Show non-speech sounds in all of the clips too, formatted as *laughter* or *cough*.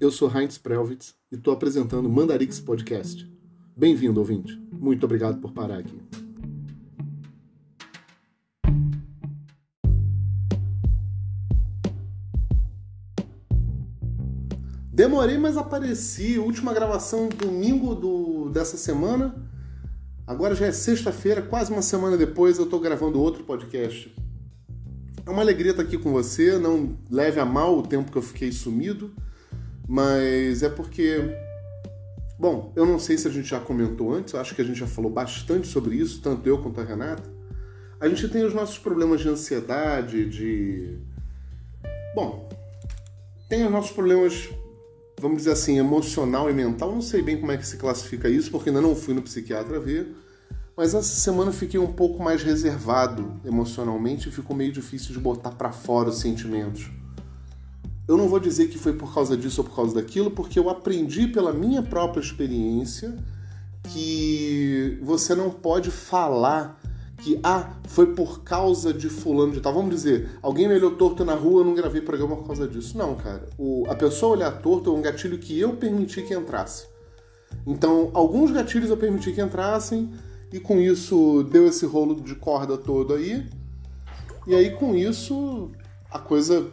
eu sou Heinz Prelwitz e estou apresentando o Mandarix Podcast. Bem-vindo, ouvinte. Muito obrigado por parar aqui. Demorei, mas apareci. Última gravação domingo do, dessa semana. Agora já é sexta-feira, quase uma semana depois eu estou gravando outro podcast. É uma alegria estar aqui com você. Não leve a mal o tempo que eu fiquei sumido mas é porque. Bom, eu não sei se a gente já comentou antes, acho que a gente já falou bastante sobre isso, tanto eu quanto a Renata. A gente tem os nossos problemas de ansiedade, de. Bom, tem os nossos problemas, vamos dizer assim, emocional e mental. Não sei bem como é que se classifica isso, porque ainda não fui no psiquiatra ver. Mas essa semana fiquei um pouco mais reservado emocionalmente e ficou meio difícil de botar para fora os sentimentos. Eu não vou dizer que foi por causa disso ou por causa daquilo, porque eu aprendi pela minha própria experiência que você não pode falar que ah, foi por causa de fulano de tal. Vamos dizer, alguém me olhou torto na rua, eu não gravei programa por causa disso. Não, cara. O, a pessoa olhar torto é um gatilho que eu permiti que entrasse. Então, alguns gatilhos eu permiti que entrassem, e com isso deu esse rolo de corda todo aí. E aí, com isso, a coisa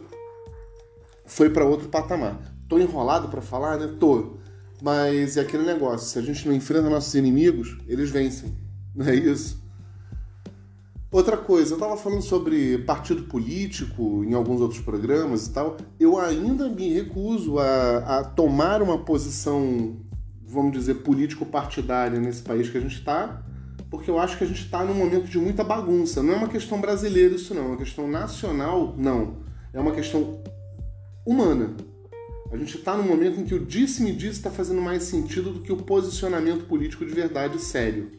foi para outro patamar. Tô enrolado para falar, né? Tô. Mas é aquele negócio, se a gente não enfrenta nossos inimigos, eles vencem. Não é isso? Outra coisa, eu estava falando sobre partido político em alguns outros programas e tal. Eu ainda me recuso a, a tomar uma posição, vamos dizer, político-partidária nesse país que a gente está, porque eu acho que a gente está num momento de muita bagunça. Não é uma questão brasileira isso não, é uma questão nacional, não. É uma questão humana. A gente está num momento em que o disse-me-disse está fazendo mais sentido do que o posicionamento político de verdade sério.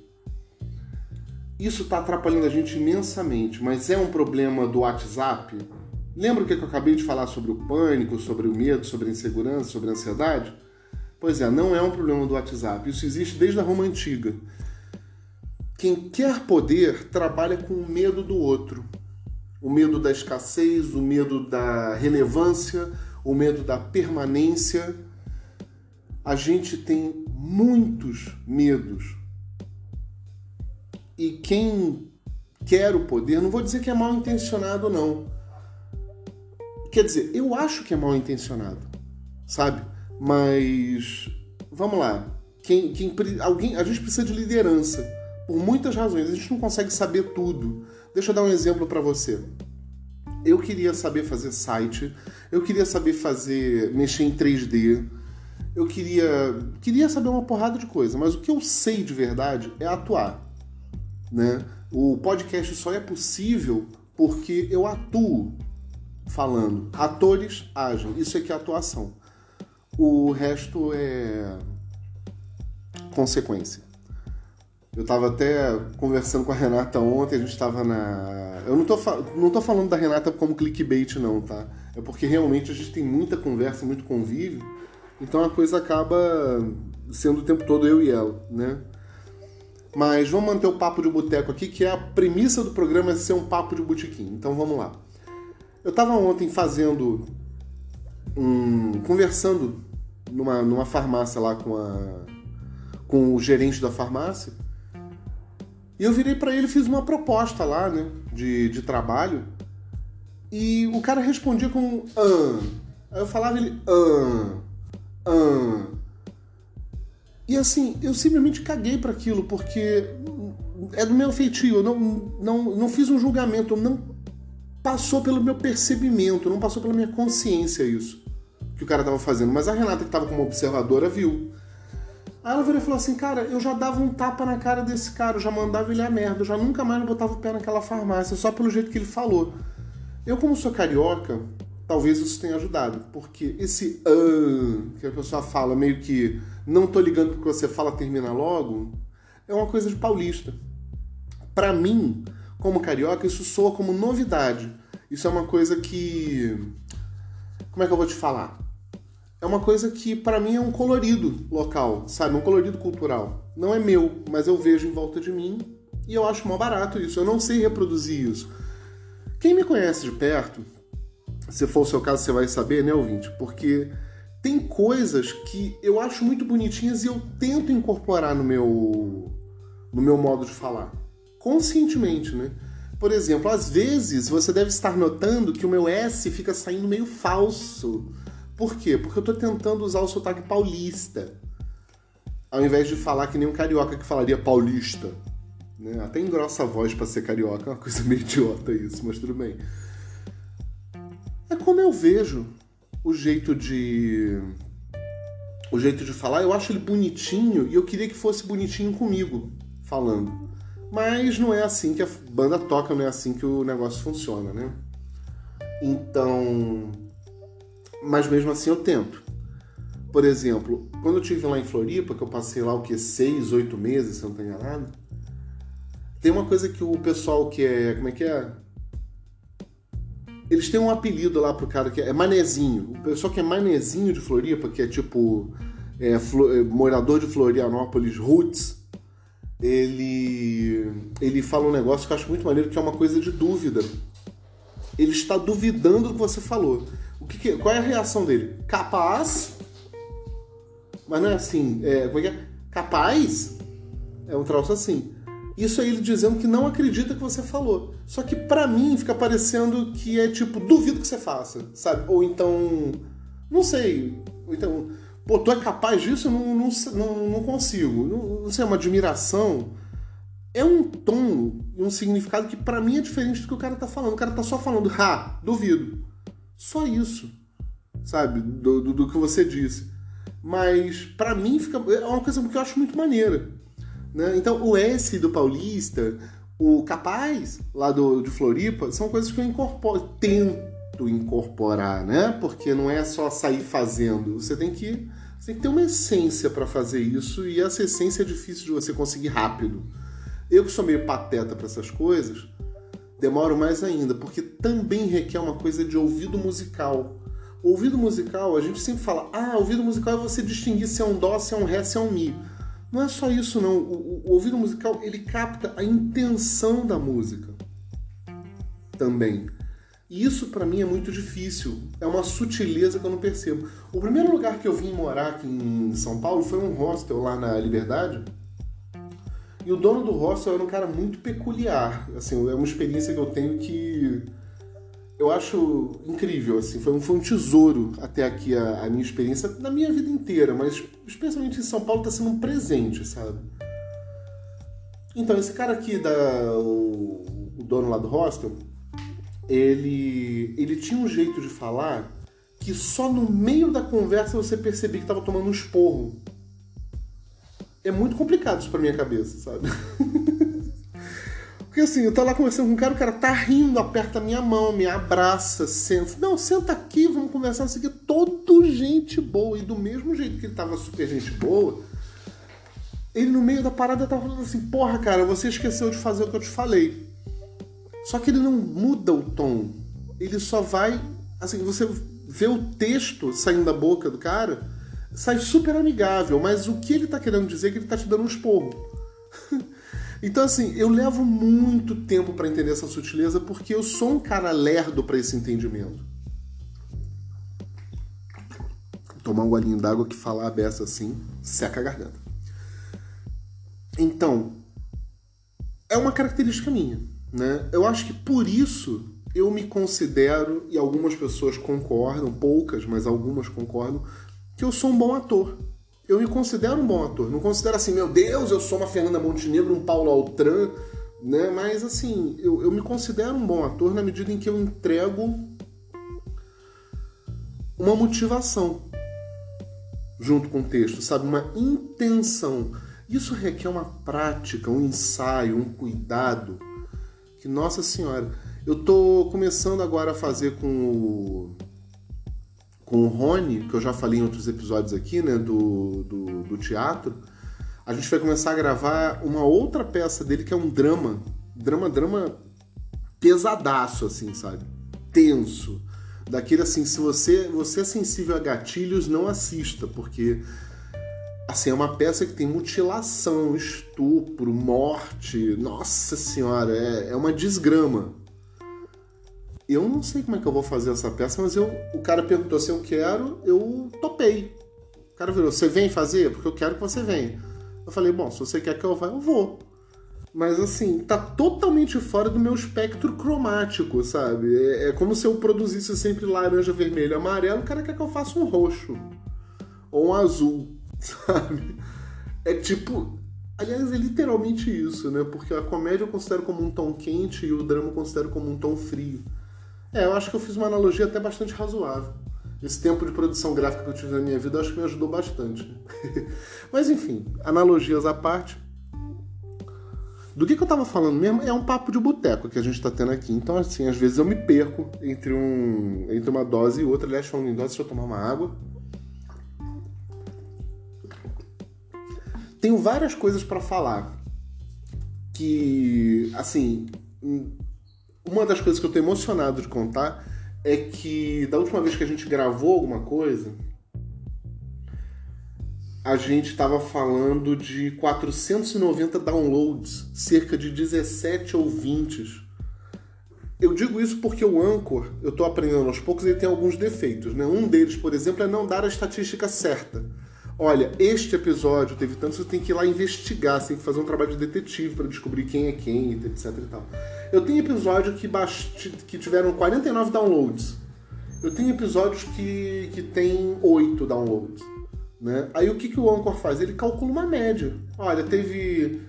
Isso está atrapalhando a gente imensamente, mas é um problema do WhatsApp? Lembra o que eu acabei de falar sobre o pânico, sobre o medo, sobre a insegurança, sobre a ansiedade? Pois é, não é um problema do WhatsApp. Isso existe desde a Roma Antiga. Quem quer poder trabalha com o medo do outro o medo da escassez, o medo da relevância, o medo da permanência. A gente tem muitos medos. E quem quer o poder, não vou dizer que é mal intencionado, não. Quer dizer, eu acho que é mal intencionado, sabe? Mas vamos lá. Quem, quem, alguém, a gente precisa de liderança por muitas razões. A gente não consegue saber tudo. Deixa eu dar um exemplo para você. Eu queria saber fazer site, eu queria saber fazer, mexer em 3D, eu queria, queria saber uma porrada de coisa, mas o que eu sei de verdade é atuar, né? O podcast só é possível porque eu atuo falando. Atores agem, isso aqui é atuação. O resto é consequência. Eu estava até conversando com a Renata ontem, a gente estava na. Eu não tô, não tô falando da Renata como clickbait, não, tá? É porque realmente a gente tem muita conversa, muito convívio, então a coisa acaba sendo o tempo todo eu e ela, né? Mas vamos manter o papo de boteco aqui, que é a premissa do programa é ser um papo de botequim. Então vamos lá. Eu estava ontem fazendo um. conversando numa, numa farmácia lá com a. com o gerente da farmácia. E eu virei para ele fiz uma proposta lá, né, de, de trabalho. E o cara respondia com ah. Aí eu falava ele ah, ah. E assim, eu simplesmente caguei para aquilo, porque é do meu feitio, eu não, não, não fiz um julgamento, não passou pelo meu percebimento, não passou pela minha consciência isso que o cara tava fazendo. Mas a Renata, que tava como observadora, viu. Aí ela virou e falou assim, cara, eu já dava um tapa na cara desse cara, eu já mandava ele a merda, eu já nunca mais botava o pé naquela farmácia, só pelo jeito que ele falou. Eu, como sou carioca, talvez isso tenha ajudado, porque esse ah, que a pessoa fala meio que não tô ligando porque você fala termina logo, é uma coisa de paulista. Para mim, como carioca, isso soa como novidade. Isso é uma coisa que. Como é que eu vou te falar? É uma coisa que para mim é um colorido local, sabe? Um colorido cultural. Não é meu, mas eu vejo em volta de mim e eu acho mal barato isso. Eu não sei reproduzir isso. Quem me conhece de perto, se for o seu caso, você vai saber, né, ouvinte? Porque tem coisas que eu acho muito bonitinhas e eu tento incorporar no meu no meu modo de falar, conscientemente, né? Por exemplo, às vezes você deve estar notando que o meu S fica saindo meio falso. Por quê? Porque eu estou tentando usar o sotaque paulista. Ao invés de falar que nem um carioca que falaria paulista. Né? Até engrossa a voz para ser carioca, é uma coisa meio idiota isso, mas tudo bem. É como eu vejo o jeito de o jeito de falar, eu acho ele bonitinho e eu queria que fosse bonitinho comigo falando. Mas não é assim que a banda toca, não é assim que o negócio funciona, né? Então, mas mesmo assim eu tento. Por exemplo, quando eu estive lá em Floripa, que eu passei lá o que seis, oito meses, se eu não estou enganado, tem uma coisa que o pessoal que é, como é que é? Eles têm um apelido lá pro cara que é, é manezinho. O pessoal que é manezinho de Floripa, que é tipo é, é, morador de Florianópolis, roots, ele, ele fala um negócio que eu acho muito maneiro, que é uma coisa de dúvida. Ele está duvidando do que você falou. O que, que qual é a reação dele? Capaz? Mas não é assim. É, é é? Capaz? É um troço assim. Isso é ele dizendo que não acredita que você falou. Só que para mim fica parecendo que é tipo, duvido que você faça, sabe? Ou então, não sei. Ou então, pô, tu é capaz disso? Eu não, não, não, consigo. Não, não sei, é uma admiração. É um tom um significado que para mim é diferente do que o cara tá falando. O cara tá só falando, ha, duvido. Só isso, sabe? Do, do, do que você disse. Mas para mim fica. É uma coisa que eu acho muito maneira. Né? Então, o S do Paulista, o Capaz, lá do, de Floripa, são coisas que eu incorporo, tento incorporar, né? Porque não é só sair fazendo. Você tem que, você tem que ter uma essência para fazer isso, e essa essência é difícil de você conseguir rápido. Eu que sou meio pateta para essas coisas, demoro mais ainda, porque também requer uma coisa de ouvido musical. Ouvido musical, a gente sempre fala, ah, ouvido musical é você distinguir se é um dó, se é um ré, se é um mi. Não é só isso, não. O, o, ouvido musical ele capta a intenção da música também. E isso para mim é muito difícil. É uma sutileza que eu não percebo. O primeiro lugar que eu vim morar aqui em São Paulo foi um hostel lá na Liberdade. E o dono do hostel era um cara muito peculiar. Assim, é uma experiência que eu tenho que eu acho incrível, assim, foi um, foi um tesouro até aqui a, a, minha experiência, na minha vida inteira, mas especialmente em São Paulo está sendo um presente, sabe? Então, esse cara aqui, da, o, o dono lá do hostel, ele, ele tinha um jeito de falar que só no meio da conversa você percebia que estava tomando um esporro. É muito complicado isso pra minha cabeça, sabe? Porque assim, eu tô lá conversando com um cara, o cara tá rindo, aperta a minha mão, me abraça, senta. Não, senta aqui, vamos conversar, isso aqui. Todo gente boa. E do mesmo jeito que ele tava super gente boa, ele no meio da parada tava falando assim: Porra, cara, você esqueceu de fazer o que eu te falei. Só que ele não muda o tom. Ele só vai. Assim, você vê o texto saindo da boca do cara, sai super amigável, mas o que ele tá querendo dizer é que ele tá te dando um esporro. *laughs* Então, assim, eu levo muito tempo para entender essa sutileza porque eu sou um cara lerdo para esse entendimento. Tomar um golinho d'água que falar a beça assim seca a garganta. Então, é uma característica minha, né? Eu acho que por isso eu me considero, e algumas pessoas concordam, poucas, mas algumas concordam, que eu sou um bom ator eu me considero um bom ator. Não considero assim, meu Deus, eu sou uma Fernanda Montenegro, um Paulo Altran, né? Mas assim, eu, eu me considero um bom ator na medida em que eu entrego uma motivação junto com o texto, sabe? Uma intenção. Isso requer uma prática, um ensaio, um cuidado. Que, nossa senhora, eu tô começando agora a fazer com o com o Rony, que eu já falei em outros episódios aqui, né, do, do, do, teatro, a gente vai começar a gravar uma outra peça dele que é um drama. Drama, drama pesadaço, assim, sabe? Tenso. Daquele assim, se você, você é sensível a gatilhos, não assista, porque assim, é uma peça que tem mutilação, estupro, morte. Nossa senhora, é, é uma desgrama. Eu não sei como é que eu vou fazer essa peça, mas eu, o cara perguntou se eu quero, eu topei. O cara virou, você vem fazer? Porque eu quero que você venha. Eu falei, bom, se você quer que eu vá, eu vou. Mas assim, tá totalmente fora do meu espectro cromático, sabe? É, é, como se eu produzisse sempre laranja, vermelho, amarelo, o cara quer que eu faça um roxo. Ou um azul, *laughs* sabe? É tipo. Aliás, é literalmente isso, né? Porque a comédia eu considero como um tom quente e o drama eu considero como um tom frio. É, eu acho que eu fiz uma analogia até bastante razoável. Esse tempo de produção gráfica que eu tive na minha vida, acho que me ajudou bastante. *laughs* Mas enfim, analogias à parte. Do que, que eu tava falando mesmo? É um papo de boteco que a gente tá tendo aqui. Então, assim, às vezes eu me perco entre, um, entre uma dose e outra. Aliás, falando em dose, deixa eu tomar uma água. Tenho várias coisas para falar. Que, assim, uma das coisas que eu tô emocionado de contar é que da última vez que a gente gravou alguma coisa, a gente estava falando de 490 downloads, cerca de 17 ouvintes. Eu digo isso porque o Anchor, eu estou aprendendo aos poucos, ele tem alguns defeitos. Né? Um deles, por exemplo, é não dar a estatística certa. Olha, este episódio teve tanto, você tem que ir lá investigar, você tem que fazer um trabalho de detetive para descobrir quem é quem, etc e tal. Eu tenho episódio que, que tiveram 49 downloads. Eu tenho episódios que, que tem 8 downloads. Né? Aí o que, que o Anchor faz? Ele calcula uma média. Olha, teve.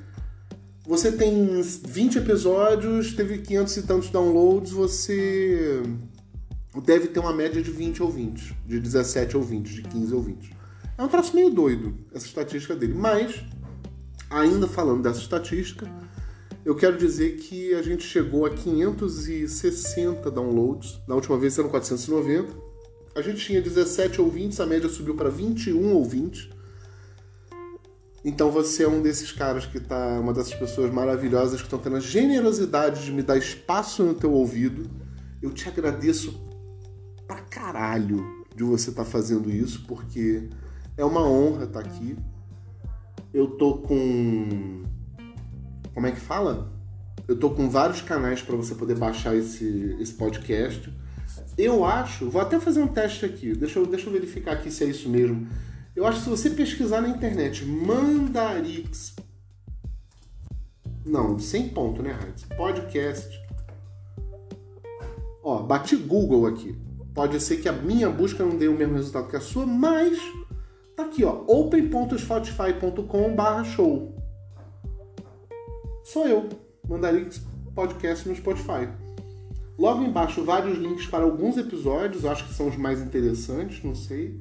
Você tem 20 episódios, teve 500 e tantos downloads, você deve ter uma média de 20 ou 20, de 17 ou 20, de 15 ou 20. É um troço meio doido essa estatística dele. Mas, ainda falando dessa estatística, eu quero dizer que a gente chegou a 560 downloads. Na última vez eram 490 a gente tinha 17 ouvintes, a média subiu para 21 ouvintes. Então você é um desses caras que tá. Uma dessas pessoas maravilhosas que estão tendo a generosidade de me dar espaço no teu ouvido. Eu te agradeço pra caralho de você estar tá fazendo isso, porque é uma honra estar tá aqui. Eu tô com. Como é que fala? Eu tô com vários canais para você poder baixar esse, esse podcast. Eu acho, vou até fazer um teste aqui, deixa eu, deixa eu verificar aqui se é isso mesmo. Eu acho que se você pesquisar na internet Mandarix. Não, sem ponto, né, Heinz? Podcast. Ó, bati Google aqui. Pode ser que a minha busca não dê o mesmo resultado que a sua, mas tá aqui, ó. open.spotify.com/show. Sou eu, Mandarix Podcast no Spotify. Logo embaixo, vários links para alguns episódios, acho que são os mais interessantes, não sei.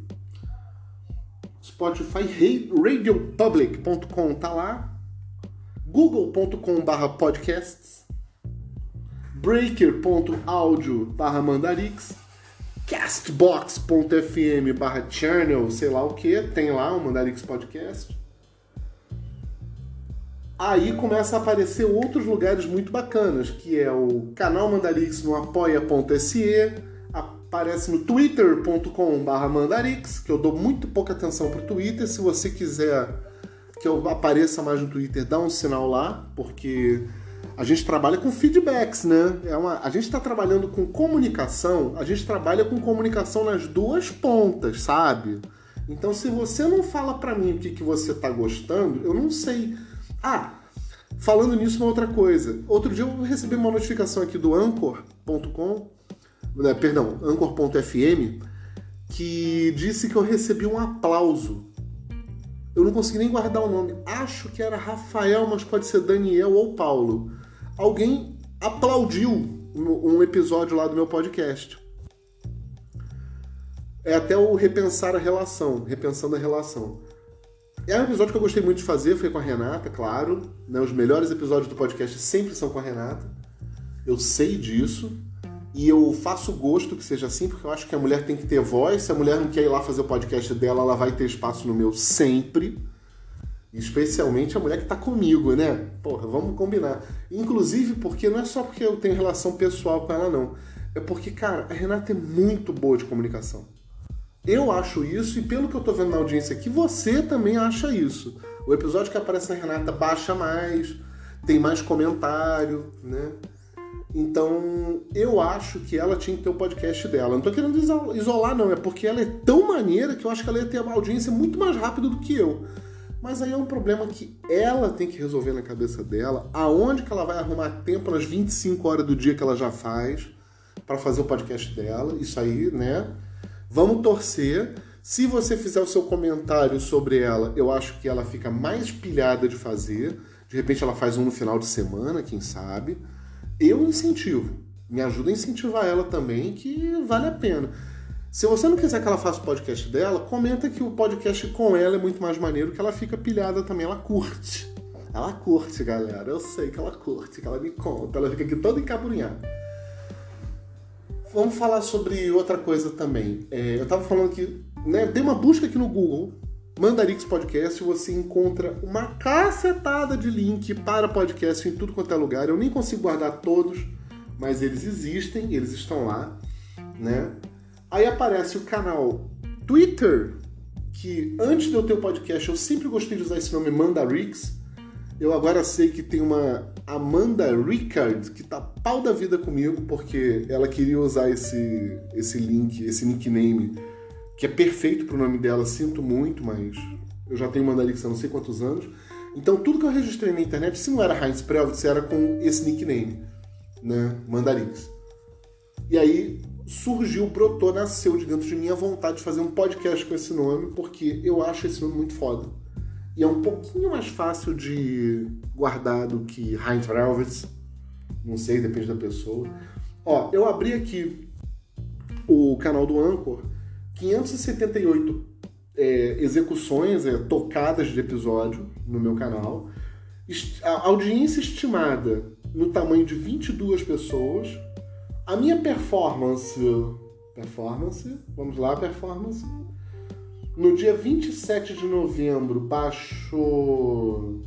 Spotify, radiopublic.com tá lá. google.com/barra podcasts. Barra castbox.fm barra channel, sei lá o que, tem lá o Mandarix Podcast aí começa a aparecer outros lugares muito bacanas, que é o canal Mandarix no apoia.se, aparece no twitter.com.br mandarix, que eu dou muito pouca atenção pro Twitter. Se você quiser que eu apareça mais no Twitter, dá um sinal lá, porque a gente trabalha com feedbacks, né? É uma, a gente está trabalhando com comunicação, a gente trabalha com comunicação nas duas pontas, sabe? Então, se você não fala para mim o que, que você tá gostando, eu não sei ah, falando nisso, uma outra coisa. Outro dia eu recebi uma notificação aqui do Anchor.com, né, perdão, Anchor.fm, que disse que eu recebi um aplauso. Eu não consegui nem guardar o nome. Acho que era Rafael, mas pode ser Daniel ou Paulo. Alguém aplaudiu um episódio lá do meu podcast. É até o repensar a relação, repensando a relação. É um episódio que eu gostei muito de fazer, foi com a Renata, claro. Né? Os melhores episódios do podcast sempre são com a Renata. Eu sei disso. E eu faço gosto que seja assim, porque eu acho que a mulher tem que ter voz. Se a mulher não quer ir lá fazer o podcast dela, ela vai ter espaço no meu sempre. Especialmente a mulher que tá comigo, né? Porra, vamos combinar. Inclusive porque não é só porque eu tenho relação pessoal com ela, não. É porque, cara, a Renata é muito boa de comunicação. Eu acho isso e pelo que eu tô vendo na audiência aqui, você também acha isso. O episódio que aparece na Renata baixa mais, tem mais comentário, né? Então, eu acho que ela tinha que ter o podcast dela. Não tô querendo isolar, não. É porque ela é tão maneira que eu acho que ela ia ter uma audiência muito mais rápido do que eu. Mas aí é um problema que ela tem que resolver na cabeça dela. Aonde que ela vai arrumar tempo nas 25 horas do dia que ela já faz para fazer o podcast dela. Isso aí, né? Vamos torcer. Se você fizer o seu comentário sobre ela, eu acho que ela fica mais pilhada de fazer. De repente ela faz um no final de semana, quem sabe eu incentivo. Me ajuda a incentivar ela também, que vale a pena. Se você não quiser que ela faça o podcast dela, comenta que o podcast com ela é muito mais maneiro, que ela fica pilhada também, ela curte. Ela curte, galera. Eu sei que ela curte, que ela me conta. Ela fica aqui toda encaburinhada. Vamos falar sobre outra coisa também. É, eu tava falando que, né, dei uma busca aqui no Google, Mandarix Podcast, você encontra uma cacetada de link para podcast em tudo quanto é lugar. Eu nem consigo guardar todos, mas eles existem, eles estão lá, né? Aí aparece o canal Twitter, que antes de eu ter o podcast eu sempre gostei de usar esse nome Mandarix. Eu agora sei que tem uma Amanda Rickard que tá pau da vida comigo porque ela queria usar esse, esse link, esse nickname que é perfeito pro nome dela, sinto muito, mas eu já tenho Mandarix há não sei quantos anos. Então tudo que eu registrei na internet, se não era Heinz Prelvitz, era com esse nickname, né? Mandarix. E aí surgiu, brotou, nasceu de dentro de mim a vontade de fazer um podcast com esse nome, porque eu acho esse nome muito foda. E é um pouquinho mais fácil de guardar do que Heinz Prelvitz. Não sei, depende da pessoa. Ó, eu abri aqui o canal do Anchor 578 é, execuções, é, tocadas de episódio no meu canal. A audiência estimada no tamanho de 22 pessoas. A minha performance. Performance. Vamos lá, performance. No dia 27 de novembro baixou.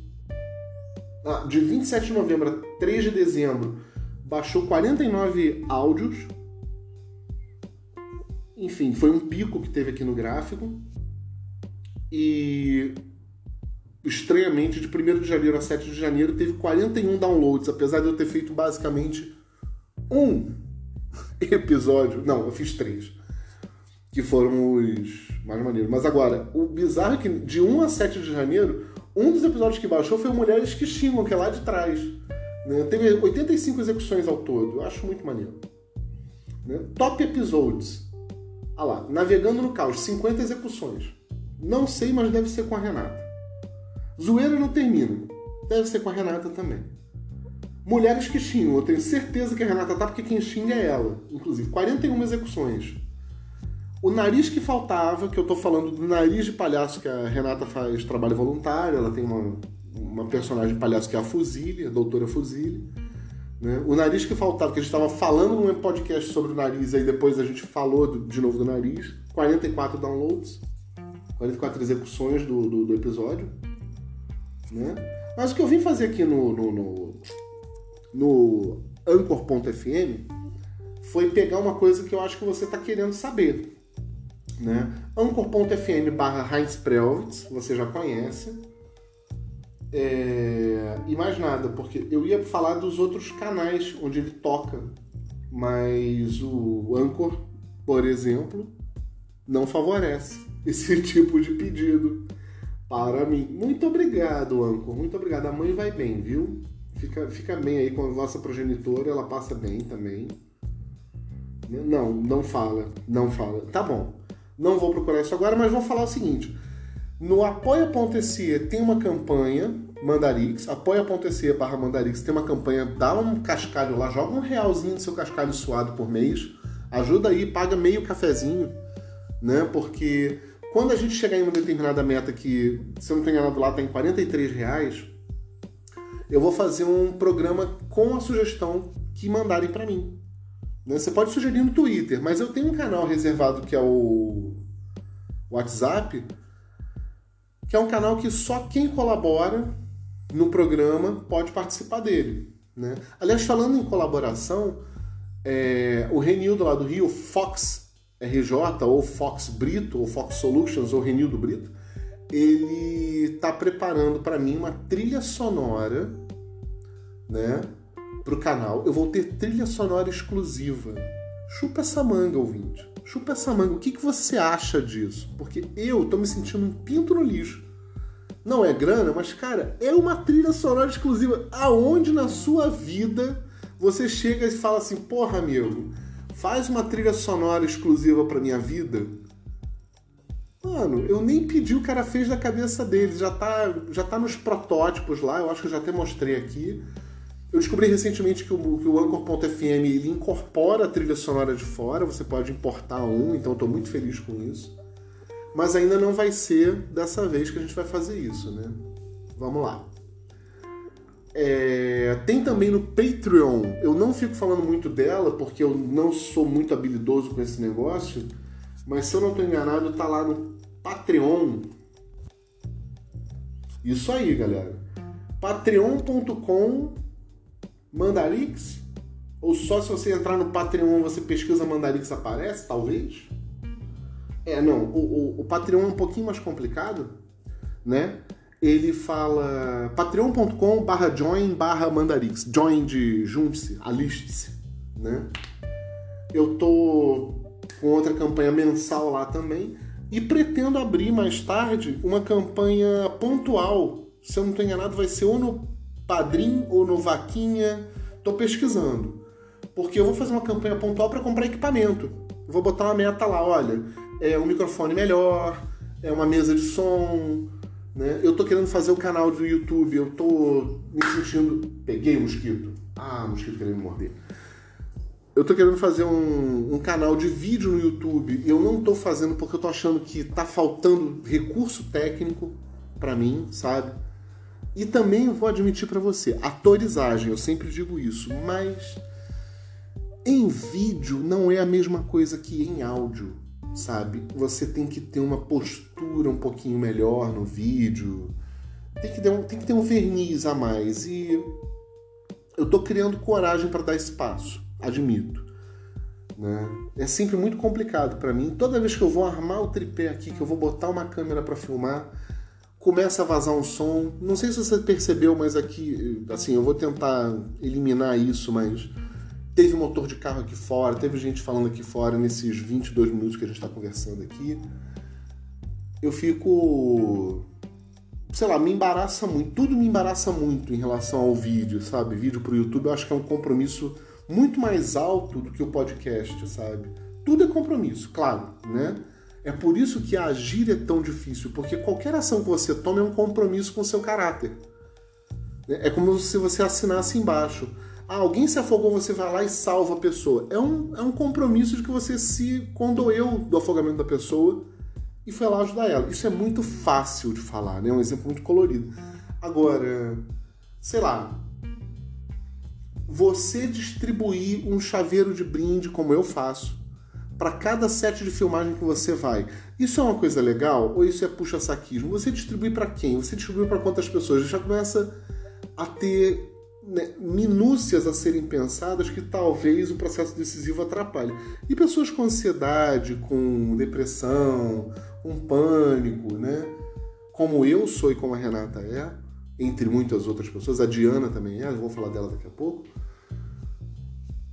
Ah, de 27 de novembro a 3 de dezembro baixou 49 áudios enfim, foi um pico que teve aqui no gráfico. E estranhamente, de 1 de janeiro a 7 de janeiro, teve 41 downloads, apesar de eu ter feito basicamente um *laughs* episódio. Não, eu fiz três. Que foram os mais maneiros. Mas agora, o bizarro é que de 1 a 7 de janeiro, um dos episódios que baixou foi Mulheres que Xingam, que é lá de trás. Né? Teve 85 execuções ao todo. Eu acho muito maneiro. Né? Top Episodes. Ah lá, Navegando no Caos, 50 execuções. Não sei, mas deve ser com a Renata. Zoeira não termina. Deve ser com a Renata também. Mulheres que xingam, eu tenho certeza que a Renata tá, porque quem xinga é ela. Inclusive, 41 execuções. O nariz que faltava, que eu tô falando do nariz de palhaço que a Renata faz trabalho voluntário, ela tem uma, uma personagem de palhaço que é a Fuzile, a doutora Fuzile. Né? O nariz que faltava, que a gente estava falando num podcast sobre o nariz, aí depois a gente falou do, de novo do nariz. 44 downloads, 44 execuções do, do, do episódio. Né? Mas o que eu vim fazer aqui no, no, no, no Anchor.fm foi pegar uma coisa que eu acho que você está querendo saber. Né? Anchor.fm barra Heinz você já conhece. É... E mais nada, porque eu ia falar dos outros canais onde ele toca, mas o Anchor, por exemplo, não favorece *laughs* esse tipo de pedido para mim. Muito obrigado, Anchor, muito obrigado. A mãe vai bem, viu? Fica, fica bem aí com a vossa progenitora, ela passa bem também. Não, não fala, não fala. Tá bom, não vou procurar isso agora, mas vou falar o seguinte. No apoia.se tem uma campanha, Mandarix, apoia.se barra Mandarix tem uma campanha, dá um cascalho lá, joga um realzinho no seu cascalho suado por mês, ajuda aí, paga meio cafezinho, né? Porque quando a gente chegar em uma determinada meta que, se eu não tenho enganado lá, tá em 43 reais, eu vou fazer um programa com a sugestão que mandarem para mim. Né? Você pode sugerir no Twitter, mas eu tenho um canal reservado que é o WhatsApp, que é um canal que só quem colabora no programa pode participar dele. Né? Aliás, falando em colaboração, é, o Renildo lá do Rio, Fox RJ, ou Fox Brito, ou Fox Solutions, ou Renildo Brito, ele está preparando para mim uma trilha sonora, né? pro canal. Eu vou ter trilha sonora exclusiva. Chupa essa manga, ouvinte. Chupa essa manga. O que, que você acha disso? Porque eu tô me sentindo um pinto no lixo. Não é grana, mas, cara, é uma trilha sonora exclusiva. Aonde na sua vida você chega e fala assim, porra, amigo, faz uma trilha sonora exclusiva pra minha vida? Mano, eu nem pedi, o cara fez da cabeça dele. Já tá, já tá nos protótipos lá, eu acho que eu já até mostrei aqui. Eu descobri recentemente que o, que o Anchor.fm ele incorpora a trilha sonora de fora, você pode importar um, então estou muito feliz com isso. Mas ainda não vai ser dessa vez que a gente vai fazer isso, né? Vamos lá. É, tem também no Patreon, eu não fico falando muito dela porque eu não sou muito habilidoso com esse negócio, mas se eu não estou enganado, tá lá no Patreon. Isso aí, galera. patreon.com Mandarix? Ou só se você entrar no Patreon você pesquisa Mandarix aparece, talvez? É, não. O, o, o Patreon é um pouquinho mais complicado, né? Ele fala patreon.com barra join barra mandarix. Join de junte-se, aliste-se, né? Eu tô com outra campanha mensal lá também e pretendo abrir mais tarde uma campanha pontual. Se eu não estou enganado, vai ser ou no Padrim ou no Vaquinha. Tô pesquisando. Porque eu vou fazer uma campanha pontual para comprar equipamento. Vou botar uma meta lá, olha, é um microfone melhor, é uma mesa de som, né? Eu tô querendo fazer o canal do YouTube, eu tô me sentindo. Peguei mosquito. Ah, o mosquito querendo me morder. Eu tô querendo fazer um, um, canal de vídeo no YouTube eu não tô fazendo porque eu tô achando que tá faltando recurso técnico para mim, sabe? E também vou admitir para você, atorizagem, eu sempre digo isso, mas em vídeo não é a mesma coisa que em áudio, sabe? Você tem que ter uma postura um pouquinho melhor no vídeo, tem que ter um, tem que ter um verniz a mais e eu tô criando coragem para dar espaço, admito. Né? É sempre muito complicado para mim. Toda vez que eu vou armar o tripé aqui, que eu vou botar uma câmera para filmar, começa a vazar um som. Não sei se você percebeu, mas aqui, assim, eu vou tentar eliminar isso, mas teve motor de carro aqui fora, teve gente falando aqui fora nesses 22 minutos que a gente está conversando aqui. Eu fico. Sei lá, me embaraça muito. Tudo me embaraça muito em relação ao vídeo, sabe? Vídeo pro YouTube eu acho que é um compromisso muito mais alto do que o podcast, sabe? Tudo é compromisso, claro, né? É por isso que agir é tão difícil, porque qualquer ação que você toma é um compromisso com o seu caráter. É como se você assinasse embaixo. Ah, alguém se afogou, você vai lá e salva a pessoa. É um, é um compromisso de que você se condoeu do afogamento da pessoa e foi lá ajudar ela. Isso é muito fácil de falar, né? É um exemplo muito colorido. Agora, sei lá, você distribuir um chaveiro de brinde como eu faço para cada set de filmagem que você vai. Isso é uma coisa legal ou isso é puxa-saquismo? Você distribui para quem? Você distribui para quantas pessoas? Já começa a ter né, minúcias a serem pensadas que talvez o processo decisivo atrapalhe. E pessoas com ansiedade, com depressão, com pânico, né? Como eu sou e como a Renata é, entre muitas outras pessoas, a Diana também é, eu vou falar dela daqui a pouco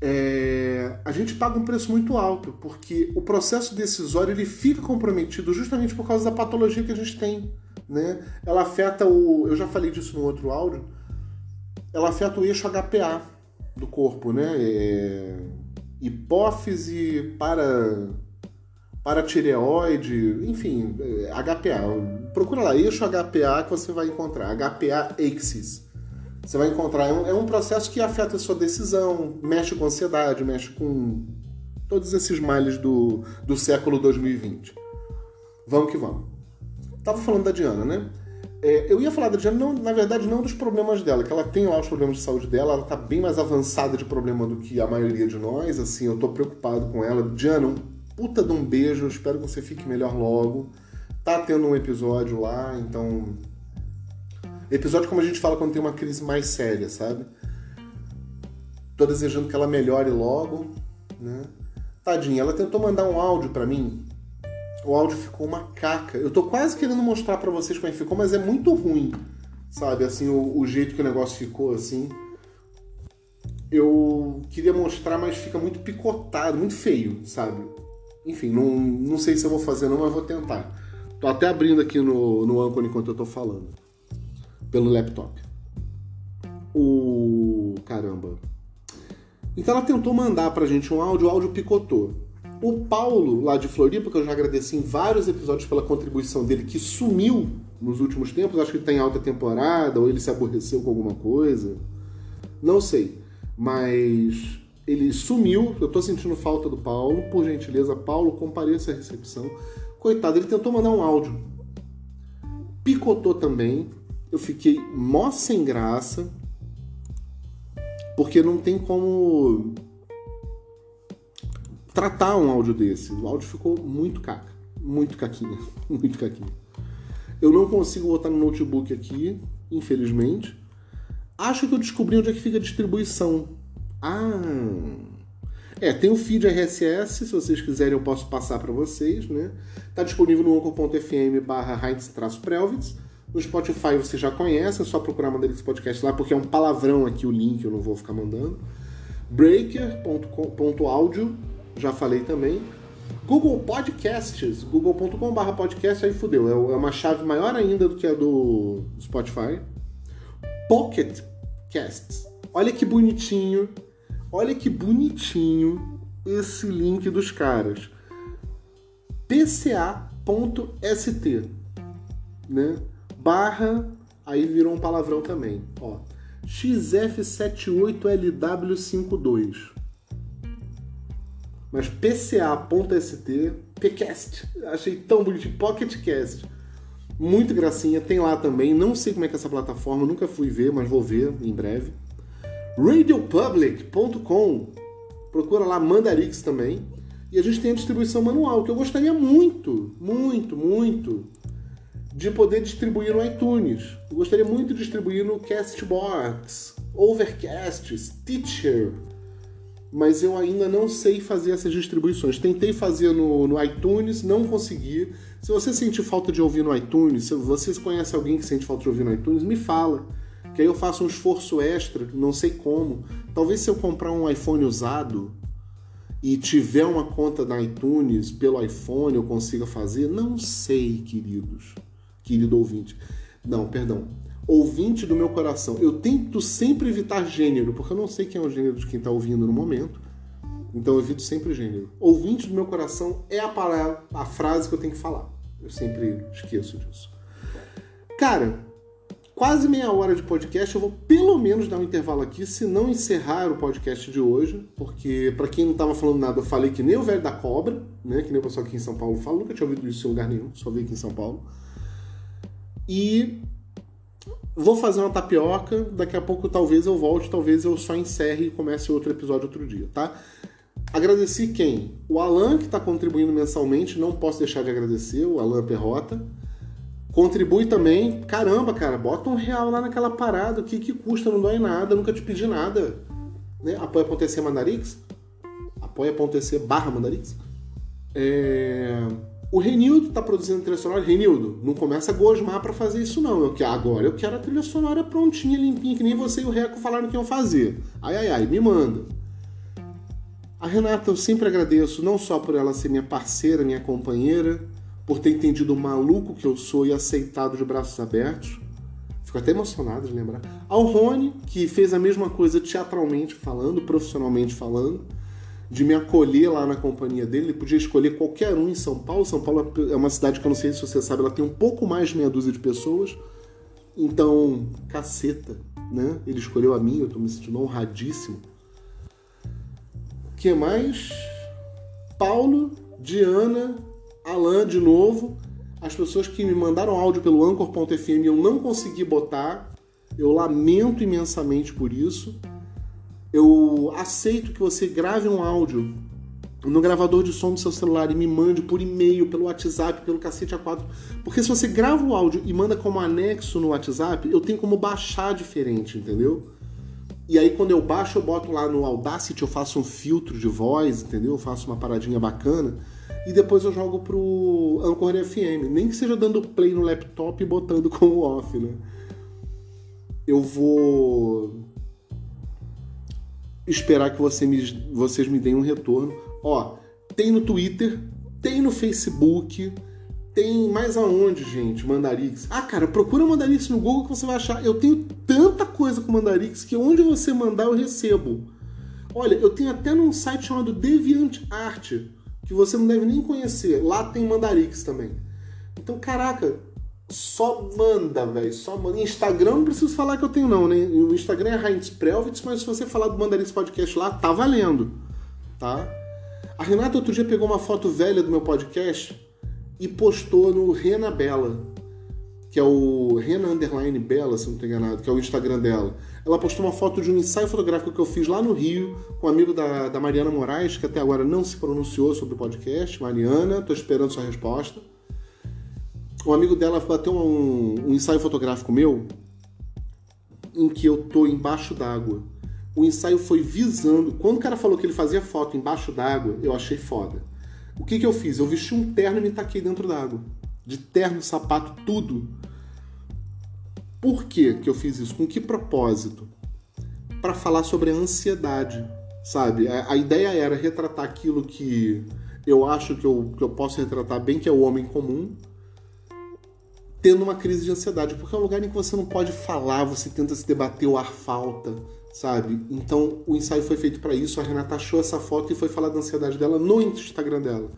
é, a gente paga um preço muito alto, porque o processo decisório ele fica comprometido justamente por causa da patologia que a gente tem. Né? Ela afeta o. Eu já falei disso no outro áudio. Ela afeta o eixo HPA do corpo, né? É, hipófise, para, paratireoide, enfim, é, HPA. Procura lá, eixo HPA que você vai encontrar. HPA axis. Você vai encontrar. É um, é um processo que afeta a sua decisão, mexe com ansiedade, mexe com todos esses males do, do século 2020. Vamos que vamos. Tava falando da Diana, né? É, eu ia falar da Diana, não, na verdade, não dos problemas dela, que ela tem lá os problemas de saúde dela, ela tá bem mais avançada de problema do que a maioria de nós, assim, eu tô preocupado com ela. Diana, um puta de um beijo, espero que você fique melhor logo. Tá tendo um episódio lá, então Episódio como a gente fala quando tem uma crise mais séria, sabe? Tô desejando que ela melhore logo, né? Tadinha, ela tentou mandar um áudio para mim. O áudio ficou uma caca. Eu tô quase querendo mostrar para vocês como é que ficou, mas é muito ruim, sabe? Assim, o, o jeito que o negócio ficou, assim. eu queria mostrar, mas fica muito picotado, muito feio, sabe? Enfim, não, não sei se eu vou fazer não, mas vou tentar. Tô até abrindo aqui no, no Anchor enquanto eu tô falando. Pelo laptop. O. Caramba. Então ela tentou mandar pra gente um áudio, o áudio picotou. O Paulo, lá de Floripa, que eu já agradeci em vários episódios pela contribuição dele, que sumiu nos últimos tempos, acho que ele tá em alta temporada, ou ele se aborreceu com alguma coisa. Não sei. Mas ele sumiu, eu tô sentindo falta do Paulo. Por gentileza, Paulo, compareça à recepção. Coitado, ele tentou mandar um áudio. Picotou também. Eu fiquei mó sem graça. Porque não tem como tratar um áudio desse. O áudio ficou muito caca. Muito caquinha. *laughs* Muito caquinha. Eu não consigo botar no notebook aqui, infelizmente. Acho que eu descobri onde é que fica a distribuição. Ah! É, tem o feed RSS, se vocês quiserem eu posso passar para vocês, né? Tá disponível no anchor.fm barra Heinz-Prelvitz. No Spotify você já conhece, é só procurar Mandarix Podcast lá, porque é um palavrão aqui o link, eu não vou ficar mandando. Breaker.audio, já falei também. Google Podcasts, google.com.br podcast, aí fudeu. É, é uma chave maior ainda do que a do Spotify. Pocket Casts. Olha que bonitinho. Olha que bonitinho esse link dos caras. pca.st, né? Barra, aí virou um palavrão também, ó. XF78LW52. Mas pca.st, pcast, achei tão bonitinho, pocketcast. Muito gracinha, tem lá também. Não sei como é que é essa plataforma, nunca fui ver, mas vou ver em breve. Radiopublic.com. Procura lá Mandarix também. E a gente tem a distribuição manual, que eu gostaria muito, muito, muito de poder distribuir no iTunes. Eu gostaria muito de distribuir no Castbox, Overcast, Stitcher, mas eu ainda não sei fazer essas distribuições. Tentei fazer no, no iTunes, não consegui. Se você sentir falta de ouvir no iTunes, se você conhece alguém que sente falta de ouvir no iTunes, me fala. Que aí eu faço um esforço extra, não sei como. Talvez se eu comprar um iPhone usado e tiver uma conta na iTunes pelo iPhone eu consiga fazer. Não sei, queridos. Querido ouvinte. Não, perdão. Ouvinte do meu coração. Eu tento sempre evitar gênero, porque eu não sei quem é o gênero de quem está ouvindo no momento. Então eu evito sempre gênero. Ouvinte do meu coração é a palavra, a frase que eu tenho que falar. Eu sempre esqueço disso. Cara, quase meia hora de podcast. Eu vou pelo menos dar um intervalo aqui, se não encerrar o podcast de hoje, porque para quem não estava falando nada, eu falei que nem o velho da cobra, né? Que nem o pessoal aqui em São Paulo fala. Nunca tinha ouvido isso em lugar nenhum, só vi aqui em São Paulo. E Vou fazer uma tapioca, daqui a pouco talvez eu volte, talvez eu só encerre e comece outro episódio outro dia, tá? Agradeci quem? O Alan, que está contribuindo mensalmente, não posso deixar de agradecer, o Alan Perrota. Contribui também, caramba, cara, bota um real lá naquela parada, o que, que custa, não dói nada, nunca te pedi nada. Né? Apoia.se Mandarix, apoia.se barra Mandarix. É... O Renildo tá produzindo trilha sonora. Renildo, não começa a gosmar para fazer isso não. Eu agora eu quero a trilha sonora prontinha, limpinha, que nem você e o Reco falaram que iam fazer. Ai, ai, ai, me manda. A Renata eu sempre agradeço, não só por ela ser minha parceira, minha companheira, por ter entendido o maluco que eu sou e aceitado de braços abertos. Fico até emocionado de lembrar. Ao Rony, que fez a mesma coisa teatralmente falando, profissionalmente falando de me acolher lá na companhia dele. Ele podia escolher qualquer um em São Paulo. São Paulo é uma cidade que eu não sei se você sabe, ela tem um pouco mais de meia dúzia de pessoas. Então, caceta, né? Ele escolheu a mim, eu tô me sentindo honradíssimo. O que mais? Paulo, Diana, Alan de novo. As pessoas que me mandaram áudio pelo Anchor.fm eu não consegui botar. Eu lamento imensamente por isso eu aceito que você grave um áudio no gravador de som do seu celular e me mande por e-mail, pelo WhatsApp, pelo cacete A4. Porque se você grava o áudio e manda como anexo no WhatsApp, eu tenho como baixar diferente, entendeu? E aí quando eu baixo, eu boto lá no Audacity, eu faço um filtro de voz, entendeu? Eu faço uma paradinha bacana. E depois eu jogo pro Anchor FM. Nem que seja dando play no laptop e botando *laughs* como off, né? Eu vou esperar que você me, vocês me deem um retorno. Ó, tem no Twitter, tem no Facebook, tem mais aonde, gente, Mandarix. Ah, cara, procura Mandarix no Google que você vai achar. Eu tenho tanta coisa com Mandarix que onde você mandar eu recebo. Olha, eu tenho até num site chamado DeviantArt, que você não deve nem conhecer. Lá tem Mandarix também. Então, caraca, só manda, velho. Só manda. Instagram não preciso falar que eu tenho, não, né? O Instagram é Heinz Prelvitz, mas se você falar do Mandarix Podcast lá, tá valendo. Tá? A Renata outro dia pegou uma foto velha do meu podcast e postou no Rena Bela, que é o Rena Underline Bela, se não estou enganado, que é o Instagram dela. Ela postou uma foto de um ensaio fotográfico que eu fiz lá no Rio, com um amigo da, da Mariana Moraes, que até agora não se pronunciou sobre o podcast. Mariana, estou esperando sua resposta. Um amigo dela bateu um, um ensaio fotográfico meu em que eu tô embaixo d'água. O ensaio foi visando. Quando o cara falou que ele fazia foto embaixo d'água, eu achei foda. O que, que eu fiz? Eu vesti um terno e me taquei dentro d'água. De terno, sapato, tudo. Por que, que eu fiz isso? Com que propósito? Para falar sobre a ansiedade, sabe? A, a, ideia era retratar aquilo que eu acho que eu, que eu posso retratar bem, que é o homem comum, tendo uma crise de ansiedade, porque é um lugar em que você não pode falar, você tenta se debater, o ar falta, sabe? Então o ensaio foi feito para isso. A Renata achou essa foto e foi falar da ansiedade dela no Instagram dela.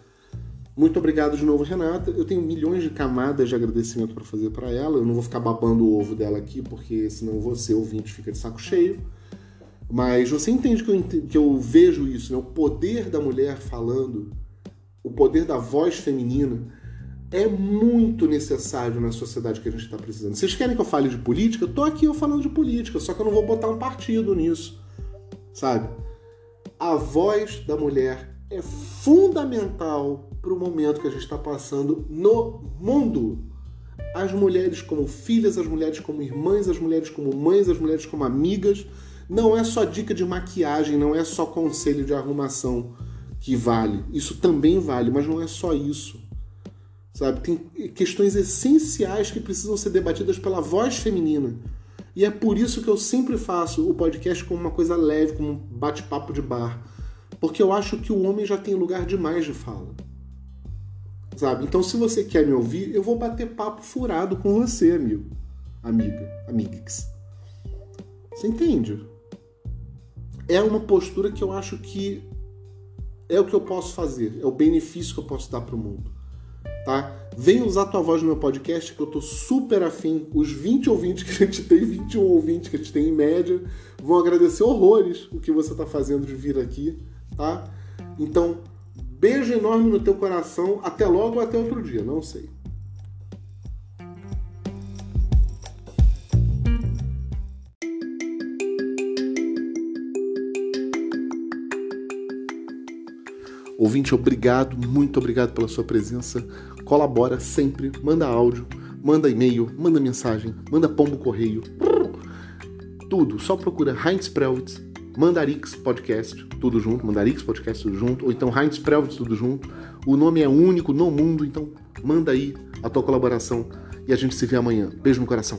Muito obrigado de novo, Renata. Eu tenho milhões de camadas de agradecimento para fazer para ela. Eu não vou ficar babando o ovo dela aqui, porque senão você, ouvinte, fica de saco cheio. Mas você entende que eu, que eu vejo isso, né? o poder da mulher falando, o poder da voz feminina é muito necessário na sociedade que a gente está precisando. Vocês querem que eu fale de política? Eu tô aqui eu falando de política, só que eu não vou botar um partido nisso, sabe? A voz da mulher é fundamental para o momento que a gente está passando no mundo. As mulheres como filhas, as mulheres como irmãs, as mulheres como mães, as mulheres como amigas. Não é só dica de maquiagem, não é só conselho de arrumação que vale. Isso também vale, mas não é só isso sabe? Tem questões essenciais que precisam ser debatidas pela voz feminina. E é por isso que eu sempre faço o podcast como uma coisa leve, como um bate-papo de bar. Porque eu acho que o homem já tem lugar demais de fala. Sabe? Então, se você quer me ouvir, eu vou bater papo furado com você, amigo. Amiga, amigix. Você entende? É uma postura que eu acho que é o que eu posso fazer, é o benefício que eu posso dar para o mundo tá? Vem usar tua voz no meu podcast, que eu tô super afim. Os 20 ouvintes que a gente tem, 21 ouvintes que a gente tem em média, vão agradecer horrores o que você tá fazendo de vir aqui, tá? Então, beijo enorme no teu coração. Até logo ou até outro dia, não sei. Ouvinte, obrigado, muito obrigado pela sua presença. Colabora sempre, manda áudio, manda e-mail, manda mensagem, manda pombo correio. Tudo, só procura Heinz Prelwitz, Mandarix Podcast, tudo junto, Mandarix Podcast tudo junto, ou então Heinz Prelwitz tudo junto. O nome é único no mundo, então manda aí a tua colaboração e a gente se vê amanhã. Beijo no coração.